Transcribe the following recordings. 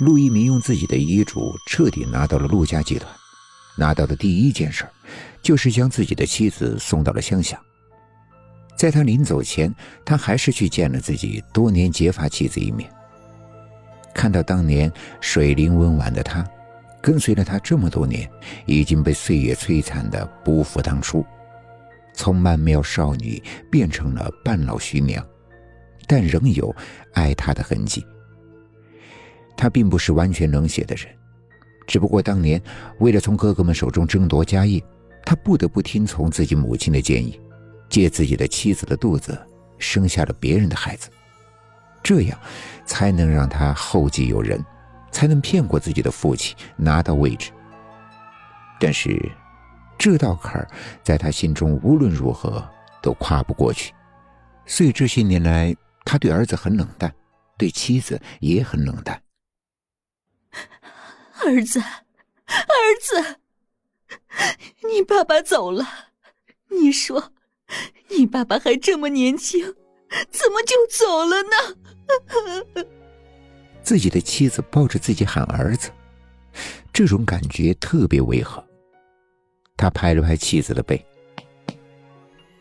陆一鸣用自己的遗嘱彻底拿到了陆家集团，拿到的第一件事就是将自己的妻子送到了乡下。在他临走前，他还是去见了自己多年结发妻子一面。看到当年水灵温婉的她，跟随了他这么多年，已经被岁月摧残的不复当初，从曼妙少女变成了半老徐娘，但仍有爱他的痕迹。他并不是完全冷血的人，只不过当年为了从哥哥们手中争夺家业，他不得不听从自己母亲的建议。借自己的妻子的肚子生下了别人的孩子，这样才能让他后继有人，才能骗过自己的父亲拿到位置。但是，这道坎儿在他心中无论如何都跨不过去。所以这些年来，他对儿子很冷淡，对妻子也很冷淡。儿子，儿子，你爸爸走了，你说。你爸爸还这么年轻，怎么就走了呢？自己的妻子抱着自己喊儿子，这种感觉特别违和。他拍了拍妻子的背：“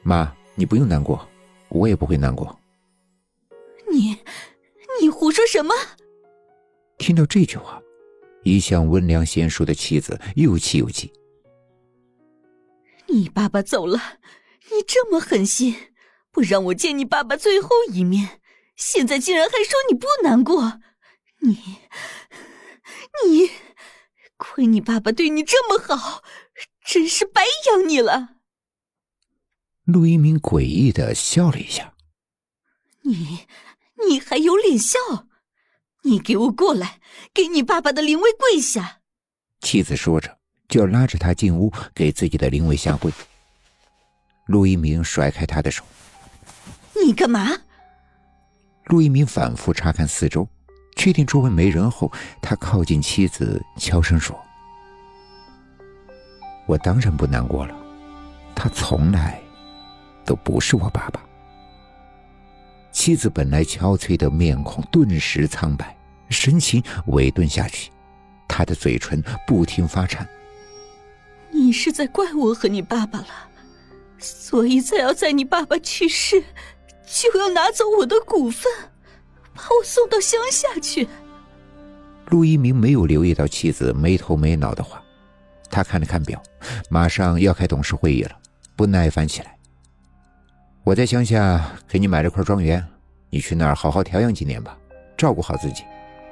妈，你不用难过，我也不会难过。”你，你胡说什么？听到这句话，一向温良贤淑的妻子又气又急。你爸爸走了。你这么狠心，不让我见你爸爸最后一面，现在竟然还说你不难过，你，你，亏你爸爸对你这么好，真是白养你了。陆一鸣诡异的笑了一下，你，你还有脸笑？你给我过来，给你爸爸的灵位跪下。妻子说着，就要拉着他进屋，给自己的灵位下跪。陆一鸣甩开他的手，你干嘛？陆一鸣反复查看四周，确定周围没人后，他靠近妻子，悄声说：“我当然不难过了，他从来都不是我爸爸。”妻子本来憔悴的面孔顿时苍白，神情萎顿下去，他的嘴唇不停发颤。你是在怪我和你爸爸了？所以才要在你爸爸去世，就要拿走我的股份，把我送到乡下去。陆一鸣没有留意到妻子没头没脑的话，他看了看表，马上要开董事会议了，不耐烦起来。我在乡下给你买了块庄园，你去那儿好好调养几年吧，照顾好自己，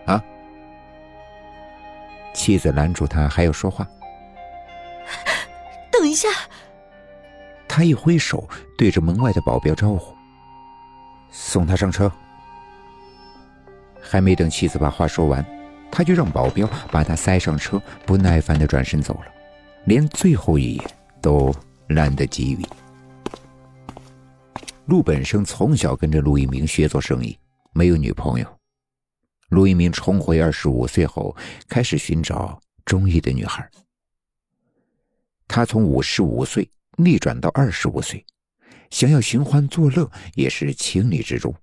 啊！妻子拦住他，还要说话。等一下。他一挥手，对着门外的保镖招呼：“送他上车。”还没等妻子把话说完，他就让保镖把他塞上车，不耐烦的转身走了，连最后一眼都懒得给予。陆本生从小跟着陆一鸣学做生意，没有女朋友。陆一鸣重回二十五岁后，开始寻找中意的女孩。他从五十五岁。逆转到二十五岁，想要寻欢作乐也是情理之中。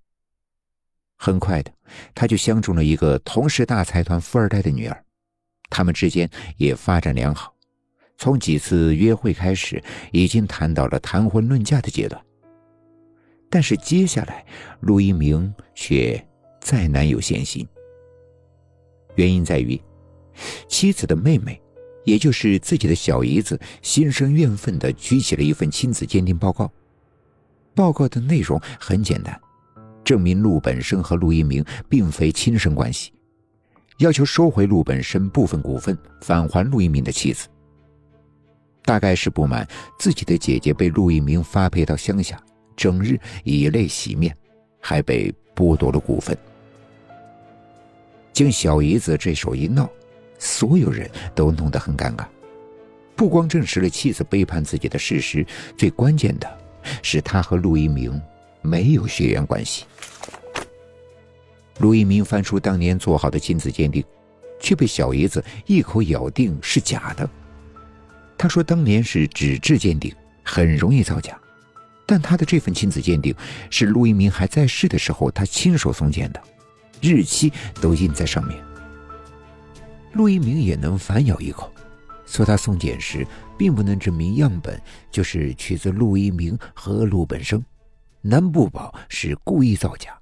很快的，他就相中了一个同是大财团富二代的女儿，他们之间也发展良好。从几次约会开始，已经谈到了谈婚论嫁的阶段。但是接下来，陆一鸣却再难有闲心。原因在于，妻子的妹妹。也就是自己的小姨子心生怨愤的举起了一份亲子鉴定报告。报告的内容很简单，证明陆本生和陆一鸣并非亲生关系，要求收回陆本生部分股份，返还陆一鸣的妻子。大概是不满自己的姐姐被陆一鸣发配到乡下，整日以泪洗面，还被剥夺了股份。经小姨子这手一闹。所有人都弄得很尴尬，不光证实了妻子背叛自己的事实，最关键的是他和陆一鸣没有血缘关系。陆一鸣翻出当年做好的亲子鉴定，却被小姨子一口咬定是假的。他说当年是纸质鉴定，很容易造假，但他的这份亲子鉴定是陆一鸣还在世的时候他亲手送检的，日期都印在上面。陆一鸣也能反咬一口，说他送检时并不能证明样本就是取自陆一鸣和陆本生，难不保是故意造假。